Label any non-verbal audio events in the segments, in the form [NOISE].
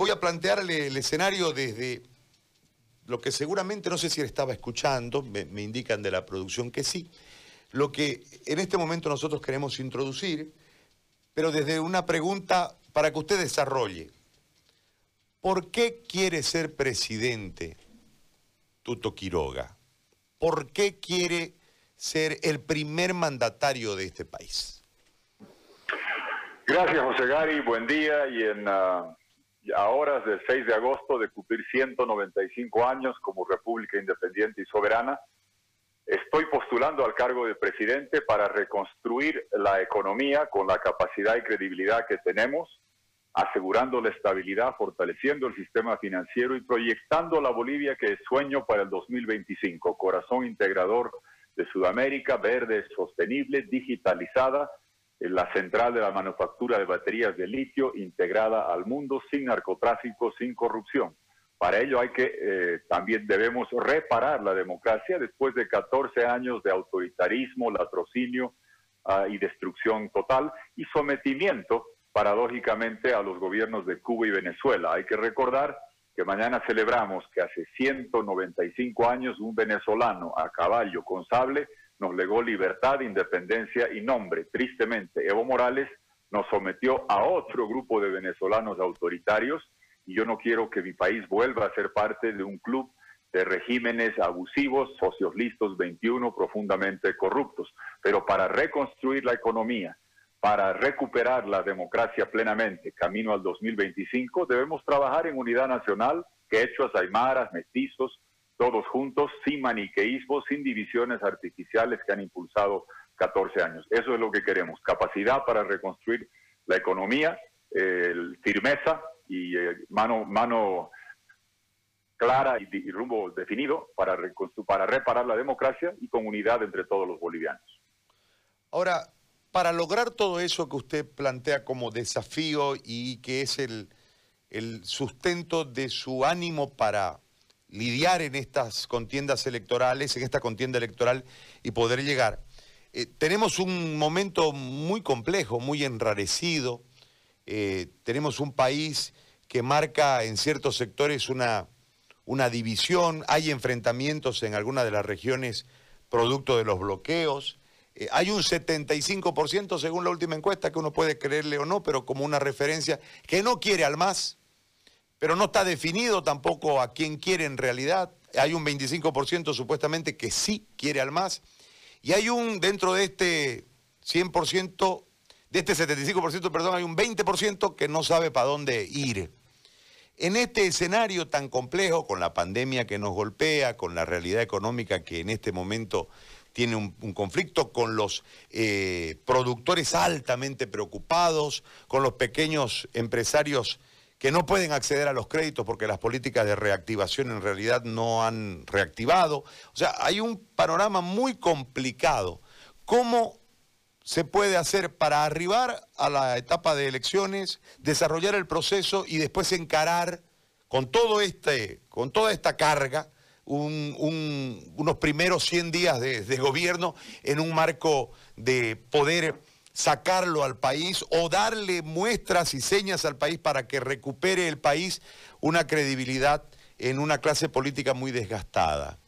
voy a plantearle el escenario desde lo que seguramente, no sé si él estaba escuchando, me, indican de la producción que sí, lo que en este momento nosotros queremos introducir, pero desde una pregunta para que usted desarrolle. ¿Por qué quiere ser presidente Tuto Quiroga? ¿Por qué quiere ser el primer mandatario de este país? Gracias, José Gary. Buen día. Y en ah, a horas del 6 de agosto de cumplir 195 años como República Independiente y Soberana, estoy postulando al cargo de presidente para reconstruir la economía con la capacidad y credibilidad que tenemos asegurando la estabilidad, fortaleciendo el sistema financiero y proyectando la Bolivia que es sueño para el 2025, corazón integrador de Sudamérica, verde, sostenible, digitalizada, la central de la manufactura de baterías de litio integrada al mundo sin narcotráfico, sin corrupción. Para ello hay que eh, también debemos reparar la democracia después de 14 años de autoritarismo, latrocinio ah, y destrucción total y sometimiento paradójicamente a los gobiernos de Cuba y Venezuela. Hay que recordar que mañana celebramos que hace 195 años un venezolano a caballo con sable nos legó libertad, independencia y nombre. Tristemente, Evo Morales nos sometió a otro grupo de venezolanos autoritarios y yo no quiero que mi país vuelva a ser parte de un club de regímenes abusivos, socios listos 21, profundamente corruptos. Pero para reconstruir la economía, para recuperar la democracia plenamente, camino al 2025, debemos trabajar en unidad nacional, quechuas, aymaras, mestizos, todos juntos, sin maniqueísmo, sin divisiones artificiales que han impulsado 14 años. Eso es lo que queremos, capacidad para reconstruir la economía, firmeza y eh, mano, mano clara y, rumbo definido para, para reparar la democracia y con unidad entre todos los bolivianos. Ahora, para lograr todo eso que usted plantea como desafío y que es el, sustento de su ánimo para lidiar en estas contiendas electorales, en esta contienda electoral y poder llegar. Eh, tenemos un momento muy complejo, muy enrarecido. Eh, tenemos un país que marca en ciertos sectores una, una división, hay enfrentamientos en algunas de las regiones producto de los bloqueos. Eh, hay un 75%, según la última encuesta, que uno puede creerle o no, pero como una referencia, que no quiere al MAS, pero no está definido tampoco a quién quiere en realidad. Hay un 25% supuestamente que sí quiere al MAS. Y hay un, dentro de este 100%, de este 75%, perdón, hay un 20% que no sabe para dónde ir. En este escenario tan complejo, con la pandemia que nos golpea, con la realidad económica que en este momento tiene un, conflicto con los eh, productores altamente preocupados, con los pequeños empresarios que no pueden acceder a los créditos porque las políticas de reactivación en realidad no han reactivado. O sea, hay un panorama muy complicado. ¿Cómo se puede hacer para arribar a la etapa de elecciones, desarrollar el proceso y después encarar con todo este, con toda esta carga, unos primeros 100 días de, gobierno en un marco de poder sacarlo al país o darle muestras y señas al país para que recupere el país una credibilidad en una clase política muy desgastada.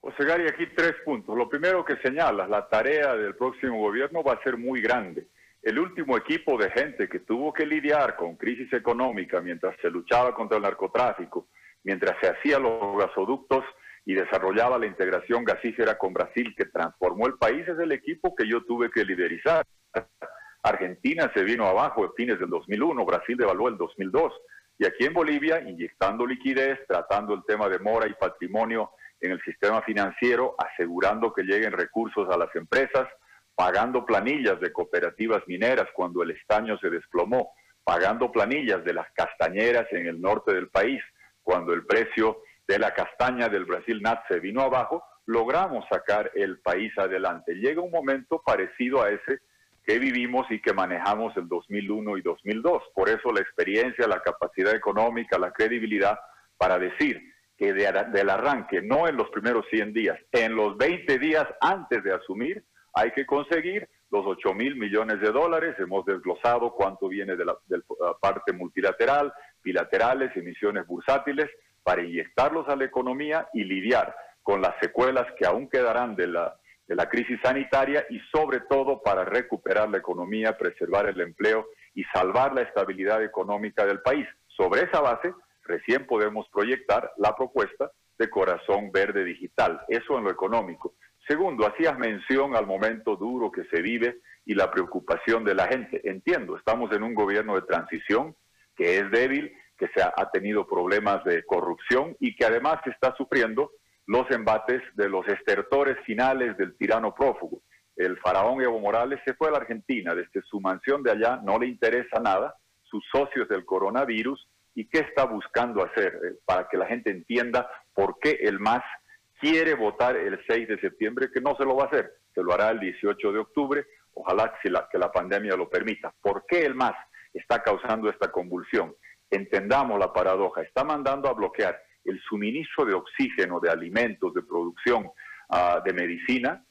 José Gary, aquí tres puntos. Lo primero que señalas, la tarea del próximo gobierno va a ser muy grande. El último equipo de gente que tuvo que lidiar con crisis económica mientras se luchaba contra el narcotráfico, mientras se hacían los gasoductos y desarrollaba la integración gasífera con Brasil que transformó el país, es el equipo que yo tuve que liderizar. Argentina se vino abajo a fines del 2001, Brasil devaluó el 2002. Y aquí en Bolivia, inyectando liquidez, tratando el tema de mora y patrimonio en el sistema financiero, asegurando que lleguen recursos a las empresas, pagando planillas de cooperativas mineras cuando el estaño se desplomó, pagando planillas de las castañeras en el norte del país, cuando el precio de la castaña del Brasil NAT se vino abajo, logramos sacar el país adelante. Llega un momento parecido a ese que vivimos y que manejamos el 2001 y 2002. Por eso la experiencia, la capacidad económica, la credibilidad para decir que del arranque, no en los primeros 100 días, en los 20 días antes de asumir, hay que conseguir los 8 mil millones de dólares. Hemos desglosado cuánto viene de la, de la parte multilateral, bilaterales, emisiones bursátiles, para inyectarlos a la economía y lidiar con las secuelas que aún quedarán de la, de la crisis sanitaria y sobre todo para recuperar la economía, preservar el empleo y salvar la estabilidad económica del país. Sobre esa base, recién podemos proyectar la propuesta de Corazón Verde Digital, eso en lo económico. Segundo, hacías mención al momento duro que se vive y la preocupación de la gente. Entiendo, estamos en un gobierno de transición que es débil, que se ha, tenido problemas de corrupción y que además está sufriendo los embates de los estertores finales del tirano prófugo. El faraón Evo Morales se fue a la Argentina, desde su mansión de allá no le interesa nada, sus socios del coronavirus, y qué está buscando hacer eh, para que la gente entienda por qué el MAS quiere votar el 6 de septiembre, que no se lo va a hacer, se lo hará el 18 de octubre, ojalá que la, que la pandemia lo permita. ¿Por qué el MAS está causando esta convulsión? Entendamos la paradoja, está mandando a bloquear el suministro de oxígeno, de alimentos, de producción, ah, de medicina,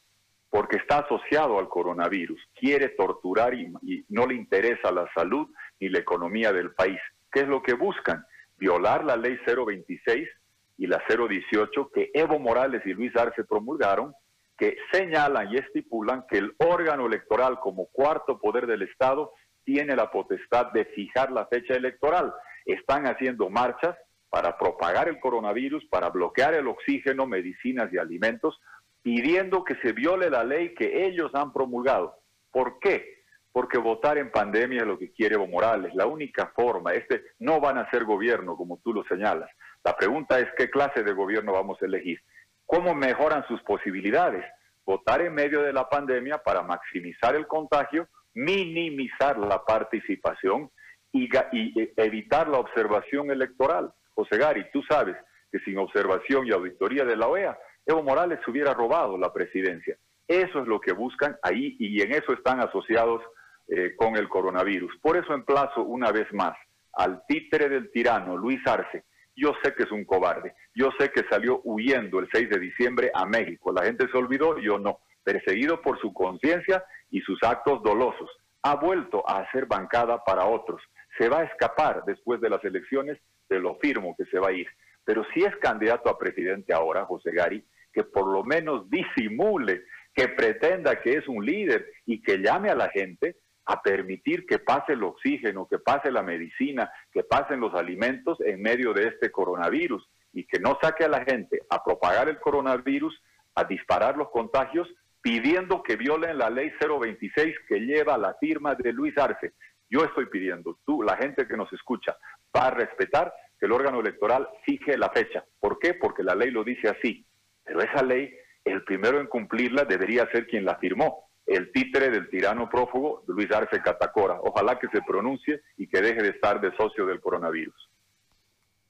porque está asociado al coronavirus, quiere torturar y, no le interesa la salud ni la economía del país. ¿Qué es lo que buscan? Violar la ley 026 y la 018 que Evo Morales y Luis Arce promulgaron, que señalan y estipulan que el órgano electoral como cuarto poder del Estado tiene la potestad de fijar la fecha electoral. Están haciendo marchas para propagar el coronavirus, para bloquear el oxígeno, medicinas y alimentos, pidiendo que se viole la ley que ellos han promulgado. ¿Por qué? Porque votar en pandemia es lo que quiere Evo Morales, la única forma. Este no van a ser gobierno, como tú lo señalas. La pregunta es qué clase de gobierno vamos a elegir. ¿Cómo mejoran sus posibilidades? Votar en medio de la pandemia para maximizar el contagio, minimizar la participación y, y evitar la observación electoral. José Gary, tú sabes que sin observación y auditoría de la OEA, Evo Morales hubiera robado la presidencia. Eso es lo que buscan ahí y en eso están asociados eh, con el coronavirus. Por eso emplazo una vez más al títere del tirano, Luis Arce. Yo sé que es un cobarde. Yo sé que salió huyendo el 6 de diciembre a México. La gente se olvidó, yo no. Perseguido por su conciencia y sus actos dolosos. Ha vuelto a hacer bancada para otros. Se va a escapar después de las elecciones, se lo firmo que se va a ir. Pero si es candidato a presidente ahora, José Gari, que por lo menos disimule, que pretenda que es un líder y que llame a la gente a permitir que pase el oxígeno, que pase la medicina, que pasen los alimentos en medio de este coronavirus y que no saque a la gente a propagar el coronavirus, a disparar los contagios, pidiendo que violen la ley 026 que lleva la firma de Luis Arce. Yo estoy pidiendo, tú, la gente que nos escucha, va a respetar que el órgano electoral fije la fecha. ¿Por qué? Porque la ley lo dice así. Pero esa ley, el primero en cumplirla debería ser quien la firmó, el títere del tirano prófugo Luis Arce Catacora. Ojalá que se pronuncie y que deje de estar de socio del coronavirus.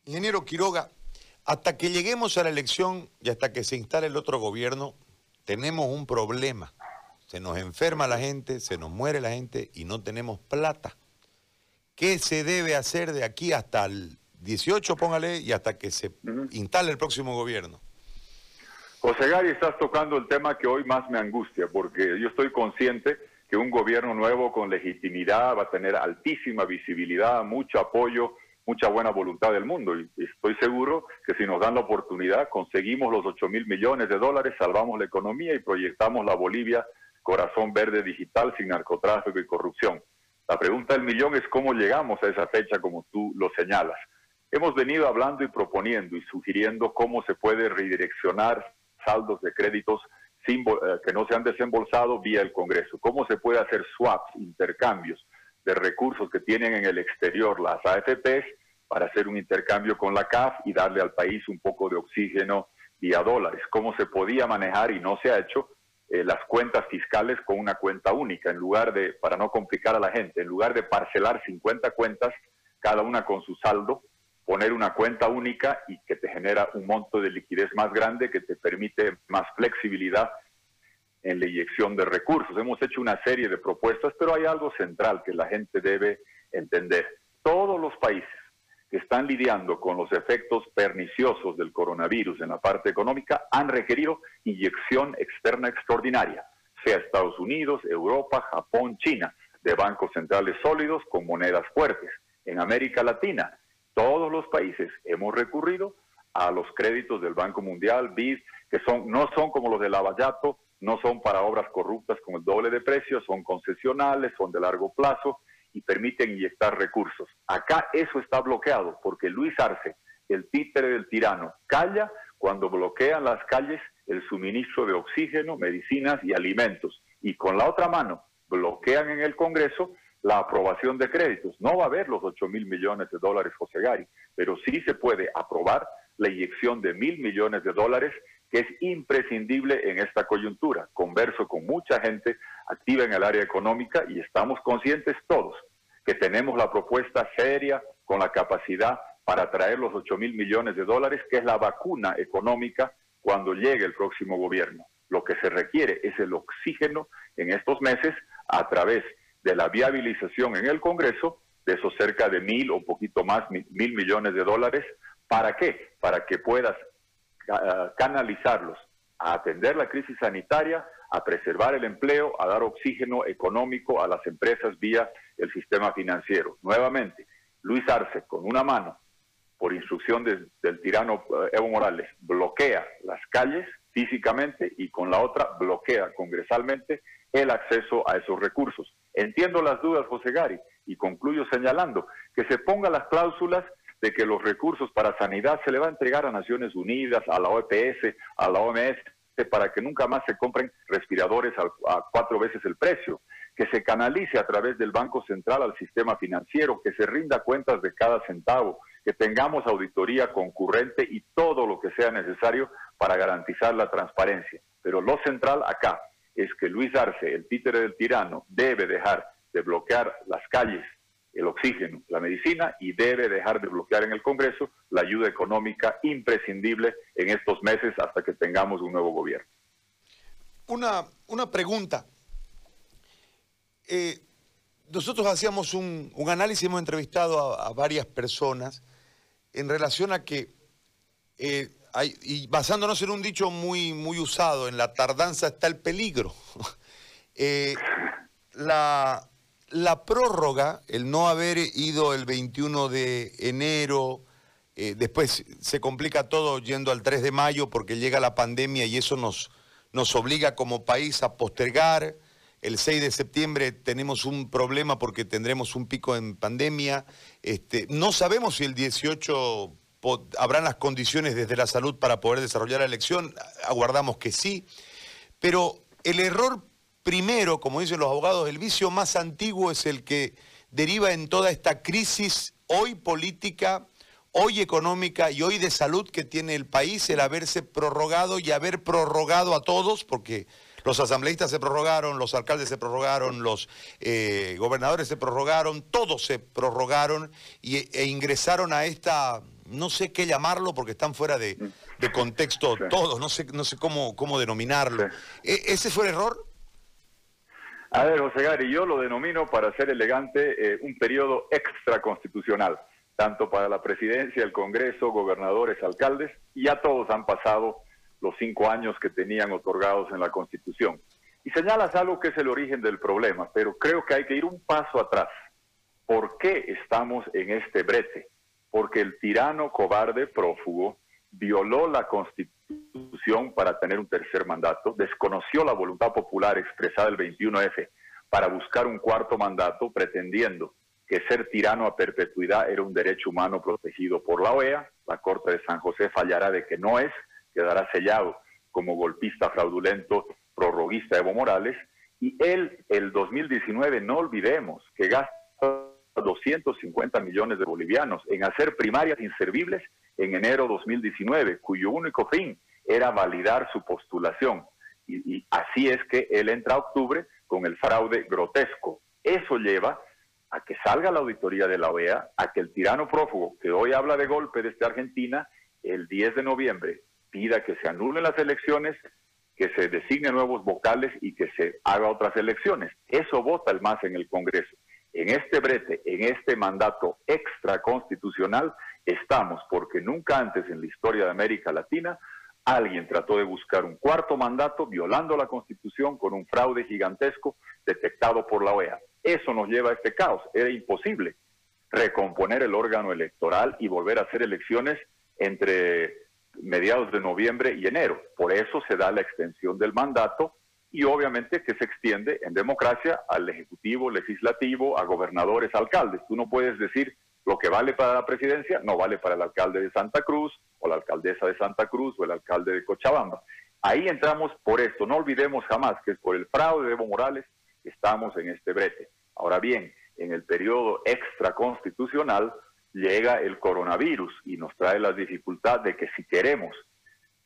Ingeniero Quiroga, hasta que lleguemos a la elección y hasta que se instale el otro gobierno, tenemos un problema. Se nos enferma la gente, se nos muere la gente y no tenemos plata. ¿Qué se debe hacer de aquí hasta el 18, póngale, y hasta que se instale el próximo gobierno? José Gary, estás tocando el tema que hoy más me angustia, porque yo estoy consciente que un gobierno nuevo con legitimidad va a tener altísima visibilidad, mucho apoyo, mucha buena voluntad del mundo. Y estoy seguro que si nos dan la oportunidad, conseguimos los 8 mil millones de dólares, salvamos la economía y proyectamos la Bolivia corazón verde digital sin narcotráfico y corrupción. La pregunta del millón es cómo llegamos a esa fecha como tú lo señalas. Hemos venido hablando y proponiendo y sugiriendo cómo se puede redireccionar saldos de créditos eh, que no se han desembolsado vía el Congreso. ¿Cómo se puede hacer swaps, intercambios de recursos que tienen en el exterior las AFPs para hacer un intercambio con la CAF y darle al país un poco de oxígeno vía dólares? ¿Cómo se podía manejar y no se ha hecho eh, las cuentas fiscales con una cuenta única en lugar de, para no complicar a la gente, en lugar de parcelar 50 cuentas, cada una con su saldo, poner una cuenta única y que te genera un monto de liquidez más grande que te permite más flexibilidad en la inyección de recursos. Hemos hecho una serie de propuestas, pero hay algo central que la gente debe entender. Todos los países que están lidiando con los efectos perniciosos del coronavirus en la parte económica han requerido inyección externa extraordinaria, sea Estados Unidos, Europa, Japón, China, de bancos centrales sólidos con monedas fuertes. En América Latina, Todos los países hemos recurrido a los créditos del Banco Mundial, BID, que son, no son como los de Lavallato, no son para obras corruptas con el doble de precio, son concesionales, son de largo plazo y permiten inyectar recursos. Acá eso está bloqueado porque Luis Arce, el títere del tirano, calla cuando bloquean las calles el suministro de oxígeno, medicinas y alimentos. Y con la otra mano bloquean en el Congreso la aprobación de créditos. No va a haber los 8 mil millones de dólares, José Gari, pero sí se puede aprobar la inyección de mil millones de dólares que es imprescindible en esta coyuntura. Converso con mucha gente activa en el área económica y estamos conscientes todos que tenemos la propuesta seria con la capacidad para traer los 8 mil millones de dólares, que es la vacuna económica cuando llegue el próximo gobierno. Lo que se requiere es el oxígeno en estos meses a través de la viabilización en el Congreso de esos cerca de mil o poquito más, mil millones de dólares. ¿Para qué? Para que puedas canalizarlos a atender la crisis sanitaria, a preservar el empleo, a dar oxígeno económico a las empresas vía el sistema financiero. Nuevamente, Luis Arce, con una mano, por instrucción del tirano eh, Evo Morales, bloquea las calles físicamente y con la otra bloquea congresalmente el acceso a esos recursos. Entiendo las dudas, José Gari, y concluyo señalando que se pongan las cláusulas de que los recursos para sanidad se le va a entregar a Naciones Unidas, a la OPS, a la OMS, para que nunca más se compren respiradores a, cuatro veces el precio, que se canalice a través del Banco Central al sistema financiero, que se rinda cuentas de cada centavo, que tengamos auditoría concurrente y todo lo que sea necesario para garantizar la transparencia. Pero lo central acá es que Luis Arce, el títere del tirano, debe dejar de bloquear las calles el oxígeno, la medicina y debe dejar de bloquear en el Congreso la ayuda económica imprescindible en estos meses hasta que tengamos un nuevo gobierno. Una, una pregunta. Eh, nosotros hacíamos un, análisis, hemos entrevistado a, varias personas en relación a que, eh, y basándonos en un dicho muy, muy usado, en la tardanza está el peligro. [LAUGHS] Eh, la, la prórroga, el no haber ido el 21 de enero, eh, después se complica todo yendo al 3 de mayo porque llega la pandemia y eso nos, nos obliga como país a postergar. El 6 de septiembre tenemos un problema porque tendremos un pico en pandemia. Este, no sabemos si el 18 habrán las condiciones desde la salud para poder desarrollar la elección. Aguardamos que sí. Pero el error Primero, como dicen los abogados, el vicio más antiguo es el que deriva en toda esta crisis hoy política, hoy económica y hoy de salud que tiene el país, el haberse prorrogado y haber prorrogado a todos, porque los asambleístas se prorrogaron, los alcaldes se prorrogaron, los eh, gobernadores se prorrogaron, todos se prorrogaron e ingresaron a esta, no sé qué llamarlo porque están fuera de, contexto todos, no sé, no sé cómo, cómo denominarlo. ¿E-, ¿Ese fue el error? A ver, José Gary, yo lo denomino, para ser elegante, eh, un periodo extraconstitucional, tanto para la presidencia, el Congreso, gobernadores, alcaldes, y ya todos han pasado los cinco años que tenían otorgados en la Constitución. Y señalas algo que es el origen del problema, pero creo que hay que ir un paso atrás. ¿Por qué estamos en este brete? Porque el tirano cobarde prófugo violó la Constitución para tener un tercer mandato, desconoció la voluntad popular expresada el 21F para buscar un cuarto mandato, pretendiendo que ser tirano a perpetuidad era un derecho humano protegido por la OEA. La Corte de San José fallará de que no es, quedará sellado como golpista fraudulento, prorroguista Evo Morales. Y él, el 2019, no olvidemos que gasta 250 millones de bolivianos en hacer primarias inservibles en enero 2019, cuyo único fin era validar su postulación. Y, así es que él entra a octubre con el fraude grotesco. Eso lleva a que salga la auditoría de la OEA, a que el tirano prófugo, que hoy habla de golpe desde Argentina, el 10 de noviembre pida que se anulen las elecciones, que se designen nuevos vocales y que se haga otras elecciones. Eso vota el MAS en el Congreso. En este brete, en este mandato extraconstitucional, estamos porque nunca antes en la historia de América Latina alguien trató de buscar un cuarto mandato violando la Constitución con un fraude gigantesco detectado por la OEA. Eso nos lleva a este caos. Era imposible recomponer el órgano electoral y volver a hacer elecciones entre mediados de noviembre y enero. Por eso se da la extensión del mandato y obviamente que se extiende en democracia al Ejecutivo, Legislativo, a gobernadores, alcaldes. Tú no puedes decir lo que vale para la presidencia no vale para el alcalde de Santa Cruz o la alcaldesa de Santa Cruz o el alcalde de Cochabamba. Ahí entramos por esto. No olvidemos jamás que es por el fraude de Evo Morales que estamos en este brete. Ahora bien, en el periodo extraconstitucional llega el coronavirus y nos trae la dificultad de que si queremos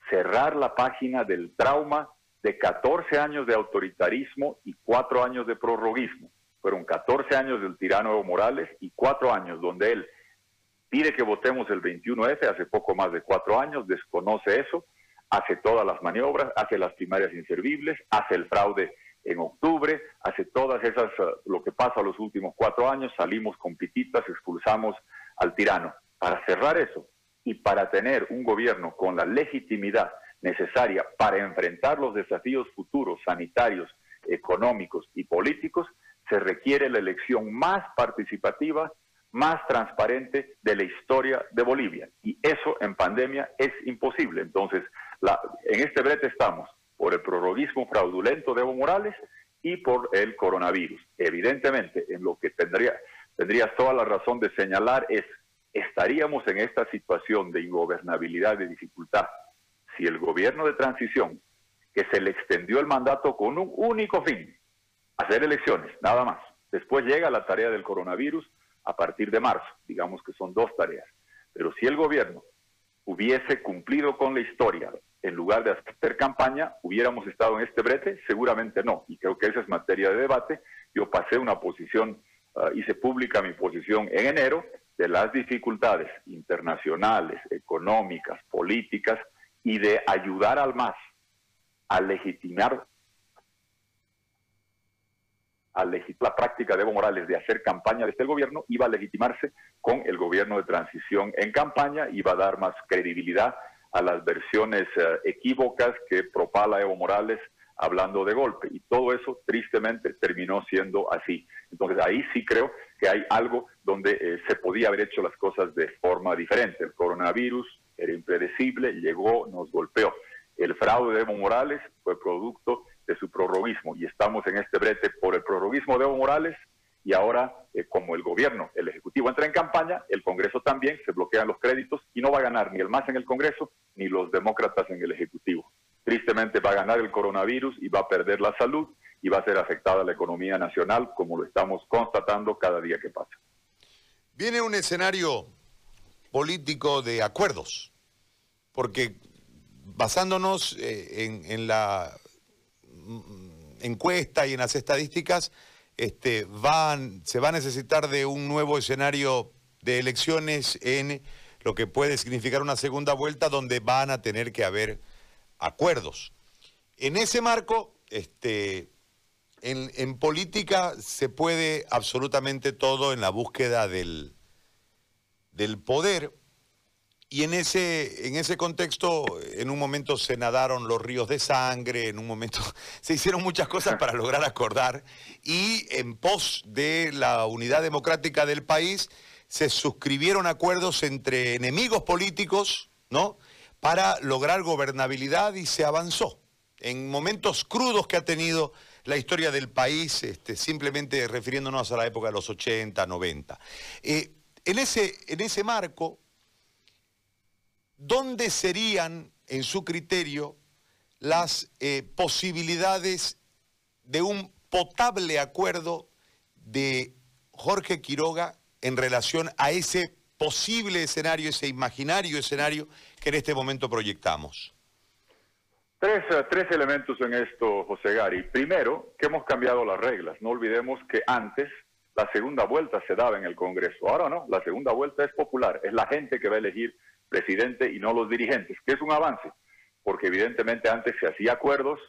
cerrar la página del trauma de 14 años de autoritarismo y 4 años de prorroguismo, fueron 14 años del tirano Evo Morales y 4 años donde él pide que votemos el 21F, hace poco más de 4 años, desconoce eso, hace todas las maniobras, hace las primarias inservibles, hace el fraude en octubre, hace todas esas, eh, lo que pasa los últimos cuatro años, salimos con pititas, expulsamos al tirano. Para cerrar eso y para tener un gobierno con la legitimidad necesaria para enfrentar los desafíos futuros sanitarios, económicos y políticos, se requiere la elección más participativa, más transparente de la historia de Bolivia. Y eso en pandemia es imposible. Entonces, en este brete estamos por el prorroguismo fraudulento de Evo Morales y por el coronavirus. Evidentemente, en lo que tendría, toda la razón de señalar es, estaríamos en esta situación de ingobernabilidad, de dificultad, si el gobierno de transición, que se le extendió el mandato con un único fin, hacer elecciones, nada más. Después llega la tarea del coronavirus a partir de marzo, digamos que son dos tareas. Pero si el gobierno hubiese cumplido con la historia, en lugar de hacer campaña, hubiéramos estado en este brete, seguramente no. Y creo que esa es materia de debate. Yo pasé una posición, uh, hice pública mi posición en enero de las dificultades internacionales, económicas, políticas y de ayudar al MAS a legitimar la práctica de Evo Morales de hacer campaña desde el gobierno, iba a legitimarse con el gobierno de transición en campaña, iba a dar más credibilidad a las versiones eh, equívocas que propala Evo Morales hablando de golpe. Y todo eso tristemente terminó siendo así. Entonces ahí sí creo que hay algo donde eh, se podía haber hecho las cosas de forma diferente. El coronavirus era impredecible, llegó, nos golpeó. El fraude de Evo Morales fue producto de su prorroguismo y estamos en este brete por el prorroguismo de Evo Morales y ahora eh, como el gobierno, el Ejecutivo entra en campaña, el Congreso también, se bloquean los créditos y no va a ganar ni el MAS en el Congreso ni los demócratas en el Ejecutivo. Tristemente va a ganar el coronavirus y va a perder la salud y va a ser afectada la economía nacional como lo estamos constatando cada día que pasa. Viene un escenario político de acuerdos, porque basándonos eh, en la encuesta y en las estadísticas, este, van, se va a necesitar de un nuevo escenario de elecciones en lo que puede significar una segunda vuelta donde van a tener que haber acuerdos. En ese marco, este, en política se puede absolutamente todo en la búsqueda del, del poder y en ese, en ese contexto, en un momento se nadaron los ríos de sangre, en un momento [LAUGHS] se hicieron muchas cosas para lograr acordar y en pos de la unidad democrática del país se suscribieron acuerdos entre enemigos políticos, ¿no? Para lograr gobernabilidad y se avanzó. En momentos crudos que ha tenido la historia del país, este, simplemente refiriéndonos a la época de los 80, 90. Eh, en, ese, en ese marco, ¿dónde serían, en su criterio, las eh, posibilidades de un potable acuerdo de Jorge Quiroga en relación a ese posible escenario, ese imaginario escenario que en este momento proyectamos? Tres, tres, elementos en esto, José Gary. Primero, que hemos cambiado las reglas. No olvidemos que antes la segunda vuelta se daba en el Congreso. Ahora no, la segunda vuelta es popular. Es la gente que va a elegir presidente y no los dirigentes, que es un avance, porque evidentemente antes se hacía acuerdos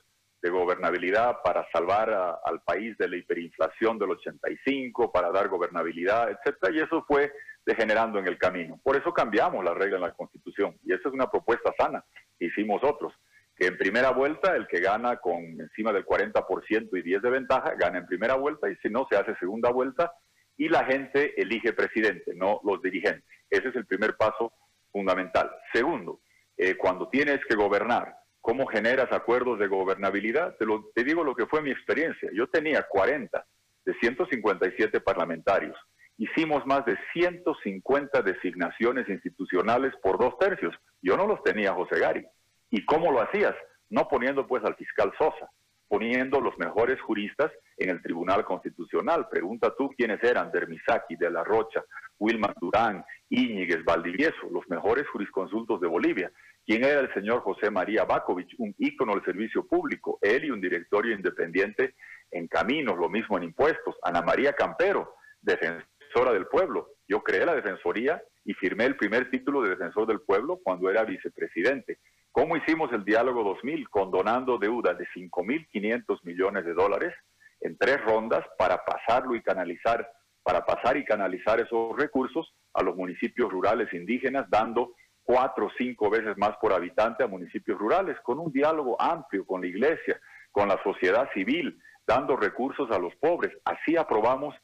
de gobernabilidad para salvar al país de la hiperinflación del 85, para dar gobernabilidad, etcétera, y eso fue degenerando en el camino. Por eso cambiamos la regla en la Constitución, y esa es una propuesta sana hicimos otros, que en primera vuelta el que gana con encima del 40% y 10 de ventaja, gana en primera vuelta, y si no, se hace segunda vuelta y la gente elige presidente, no los dirigentes. Ese es el primer paso fundamental. Segundo, eh, cuando tienes que gobernar, ¿cómo generas acuerdos de gobernabilidad? Te, lo, te digo lo que fue mi experiencia. Yo tenía 40 de 157 parlamentarios. Hicimos más de 150 designaciones institucionales por dos tercios. Yo no los tenía, José Gari. ¿Y cómo lo hacías? No poniendo pues al fiscal Sosa, poniendo los mejores juristas en el Tribunal Constitucional. Pregunta tú quiénes eran, Dermisaki, De la Rocha, Wilman Durán, Íñiguez, Valdivieso, los mejores jurisconsultos de Bolivia. ¿Quién era el señor José María Bakovic, un ícono del servicio público? Él y un directorio independiente en caminos, lo mismo en impuestos. Ana María Campero, defensora del pueblo. Yo creé la defensoría y firmé el primer título de defensor del pueblo cuando era vicepresidente. ¿Cómo hicimos el diálogo 2000? Condonando deuda de 5.500 millones de dólares en tres rondas para pasarlo y canalizar, para pasar y canalizar esos recursos a los municipios rurales indígenas, dando cuatro o cinco veces más por habitante a municipios rurales, con un diálogo amplio con la iglesia, con la sociedad civil, dando recursos a los pobres. Así aprobamos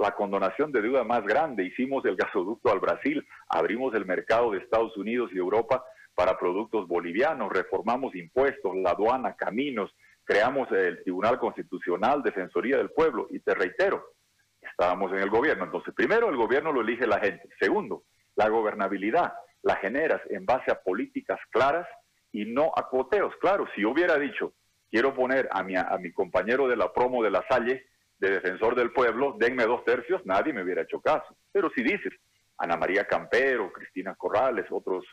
la condonación de deuda más grande, hicimos el gasoducto al Brasil, abrimos el mercado de Estados Unidos y Europa para productos bolivianos, reformamos impuestos, la aduana, caminos, creamos el Tribunal Constitucional, Defensoría del Pueblo, y te reitero, estábamos en el gobierno. Entonces, primero, el gobierno lo elige la gente. Segundo, la gobernabilidad la generas en base a políticas claras y no a cuoteos. Claro, si hubiera dicho, quiero poner a mi, a mi compañero de la promo de la Salle, de defensor del pueblo, denme dos tercios, nadie me hubiera hecho caso. Pero si dices, Ana María Campero, Cristina Corrales, otros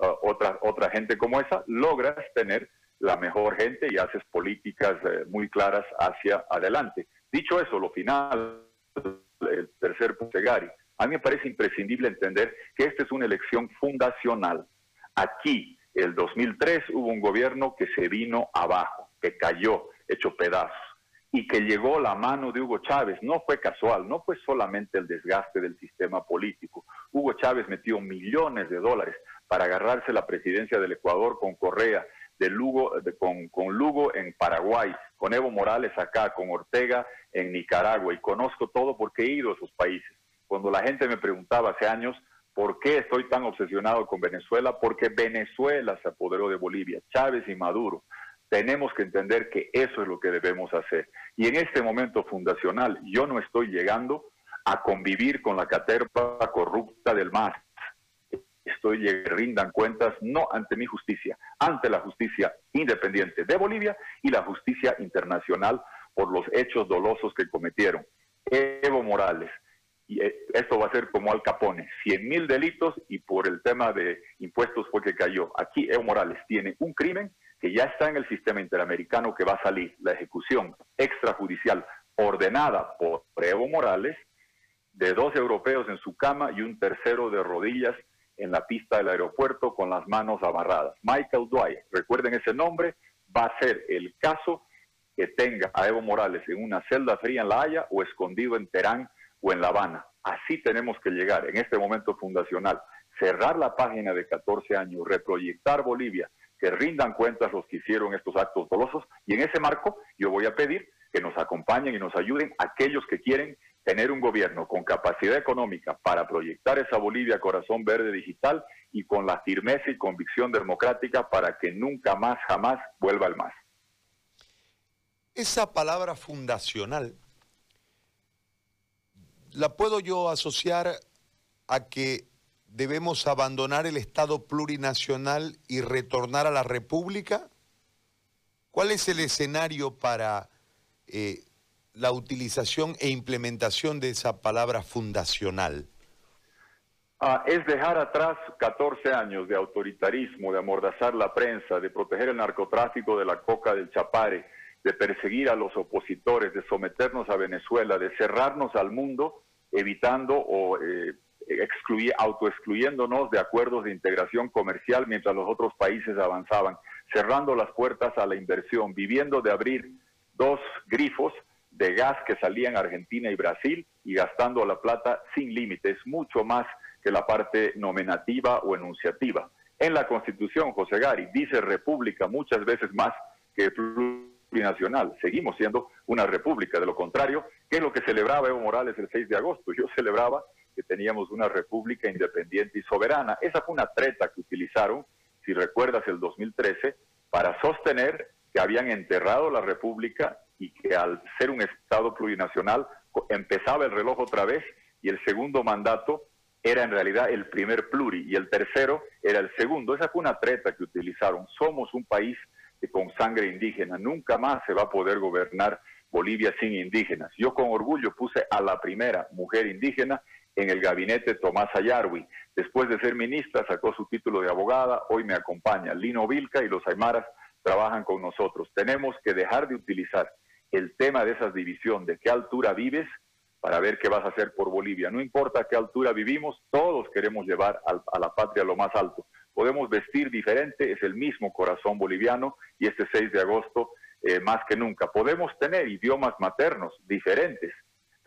Uh, otra, otra gente como esa, logras tener la mejor gente y haces políticas eh, muy claras hacia adelante. Dicho eso, lo final, el tercer punto, a mí me parece imprescindible entender que esta es una elección fundacional. Aquí, el 2003, hubo un gobierno que se vino abajo, que cayó, hecho pedazos, y que llegó la mano de Hugo Chávez. No fue casual, no fue solamente el desgaste del sistema político. Hugo Chávez metió millones de dólares para agarrarse la presidencia del Ecuador con Correa, de Lugo, con, con, Lugo en Paraguay, con Evo Morales acá, con Ortega en Nicaragua, y conozco todo porque he ido a esos países. Cuando la gente me preguntaba hace años por qué estoy tan obsesionado con Venezuela, porque Venezuela se apoderó de Bolivia, Chávez y Maduro. Tenemos que entender que eso es lo que debemos hacer. Y en este momento fundacional, yo no estoy llegando a convivir con la caterpa corrupta del MAS, estoy y rindan cuentas no ante mi justicia, ante la justicia independiente de Bolivia y la justicia internacional por los hechos dolosos que cometieron. Evo Morales, y eh, esto va a ser como Al Capone, 100 mil delitos y por el tema de impuestos fue que cayó. Aquí Evo Morales tiene un crimen que ya está en el sistema interamericano que va a salir, la ejecución extrajudicial ordenada por Evo Morales de dos europeos en su cama y un tercero de rodillas en la pista del aeropuerto con las manos amarradas. Michael Dwyer, recuerden ese nombre, va a ser el caso que tenga a Evo Morales en una celda fría en La Haya o escondido en Terán o en La Habana. Así tenemos que llegar en este momento fundacional, cerrar la página de 14 años, reproyectar Bolivia, que rindan cuentas los que hicieron estos actos dolosos y en ese marco yo voy a pedir que nos acompañen y nos ayuden aquellos que quieren tener un gobierno con capacidad económica para proyectar esa Bolivia corazón verde digital y con la firmeza y convicción democrática para que nunca más, jamás vuelva al más. Esa palabra fundacional, ¿la puedo yo asociar a que debemos abandonar el Estado plurinacional y retornar a la República? ¿Cuál es el escenario para eh, la utilización e implementación de esa palabra fundacional? Ah, es dejar atrás 14 años de autoritarismo, de amordazar la prensa, de proteger el narcotráfico de la coca del chapare, de perseguir a los opositores, de someternos a Venezuela, de cerrarnos al mundo, evitando o eh, autoexcluyéndonos de acuerdos de integración comercial mientras los otros países avanzaban, cerrando las puertas a la inversión, viviendo de abrir dos grifos de gas que salía en Argentina y Brasil y gastando la plata sin límites, mucho más que la parte nominativa o enunciativa. En la Constitución, José Gari dice república muchas veces más que plurinacional. Seguimos siendo una república, de lo contrario, ¿Qué es lo que celebraba Evo Morales el 6 de agosto? Yo celebraba que teníamos una república independiente y soberana. Esa fue una treta que utilizaron, si recuerdas, el 2013, para sostener que habían enterrado la república y que al ser un Estado plurinacional empezaba el reloj otra vez y el segundo mandato era en realidad el primer pluri y el tercero era el segundo. Esa fue una treta que utilizaron. Somos un país con sangre indígena. Nunca más se va a poder gobernar Bolivia sin indígenas. Yo con orgullo puse a la primera mujer indígena en el gabinete Tomás Ayarwi. Después de ser ministra sacó su título de abogada, hoy me acompaña. Lino Vilca y los Aymaras trabajan con nosotros. Tenemos que dejar de utilizar el tema de esa división, de qué altura vives, para ver qué vas a hacer por Bolivia. No importa qué altura vivimos, todos queremos llevar a la patria lo más alto. Podemos vestir diferente, es el mismo corazón boliviano y este 6 de agosto eh, más que nunca. Podemos tener idiomas maternos diferentes,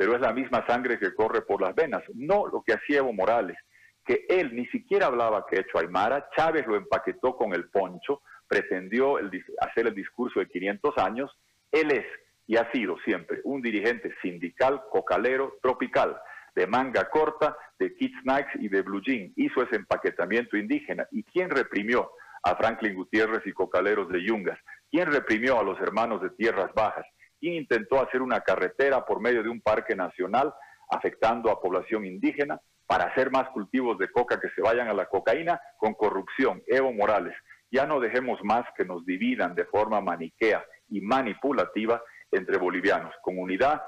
pero es la misma sangre que corre por las venas. No lo que hacía Evo Morales, que él ni siquiera hablaba quechua aymara, Chávez lo empaquetó con el poncho, pretendió hacer el discurso de 500 años, él es y ha sido siempre un dirigente sindical, cocalero, tropical, de manga corta, de Kids Nikes y de Blue Jean. Hizo ese empaquetamiento indígena. ¿Y quién reprimió a Franklin Gutiérrez y cocaleros de Yungas? ¿Quién reprimió a los hermanos de Tierras Bajas? ¿Quién intentó hacer una carretera por medio de un parque nacional afectando a población indígena para hacer más cultivos de coca que se vayan a la cocaína con corrupción? Evo Morales. Ya no dejemos más que nos dividan de forma maniquea y manipulativa entre bolivianos, comunidad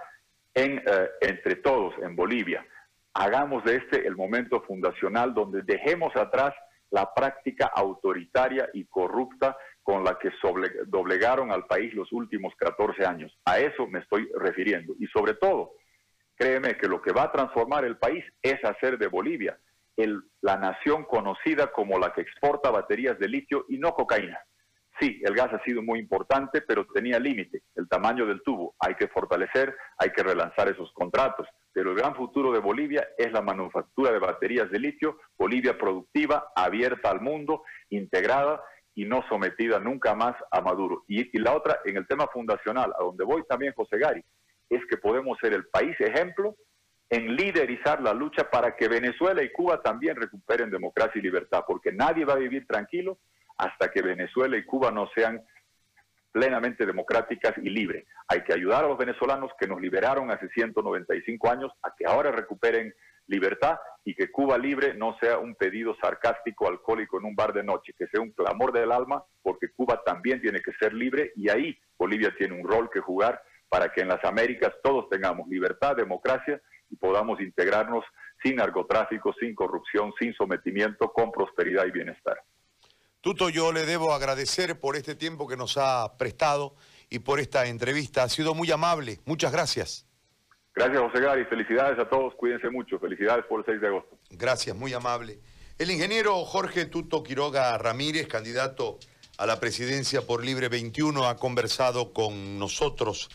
en, eh, entre todos en Bolivia. Hagamos de este el momento fundacional donde dejemos atrás la práctica autoritaria y corrupta con la que doblegaron al país los últimos 14 años. A eso me estoy refiriendo. Y sobre todo, créeme que lo que va a transformar el país es hacer de Bolivia el, la nación conocida como la que exporta baterías de litio y no cocaína. Sí, el gas ha sido muy importante, pero tenía límite, el tamaño del tubo. Hay que fortalecer, hay que relanzar esos contratos. Pero el gran futuro de Bolivia es la manufactura de baterías de litio, Bolivia productiva, abierta al mundo, integrada y no sometida nunca más a Maduro. Y, la otra, en el tema fundacional, a donde voy también, José Gari, es que podemos ser el país ejemplo en liderizar la lucha para que Venezuela y Cuba también recuperen democracia y libertad, porque nadie va a vivir tranquilo hasta que Venezuela y Cuba no sean plenamente democráticas y libres. Hay que ayudar a los venezolanos que nos liberaron hace 195 años a que ahora recuperen libertad y que Cuba libre no sea un pedido sarcástico alcohólico en un bar de noche, que sea un clamor del alma, porque Cuba también tiene que ser libre y ahí Bolivia tiene un rol que jugar para que en las Américas todos tengamos libertad, democracia y podamos integrarnos sin narcotráfico, sin corrupción, sin sometimiento, con prosperidad y bienestar. Tuto, yo le debo agradecer por este tiempo que nos ha prestado y por esta entrevista. Ha sido muy amable. Muchas gracias. Gracias, José Gary. Felicidades a todos. Cuídense mucho. Felicidades por el 6 de agosto. Gracias, muy amable. El ingeniero Jorge Tuto Quiroga Ramírez, candidato a la presidencia por Libre 21, ha conversado con nosotros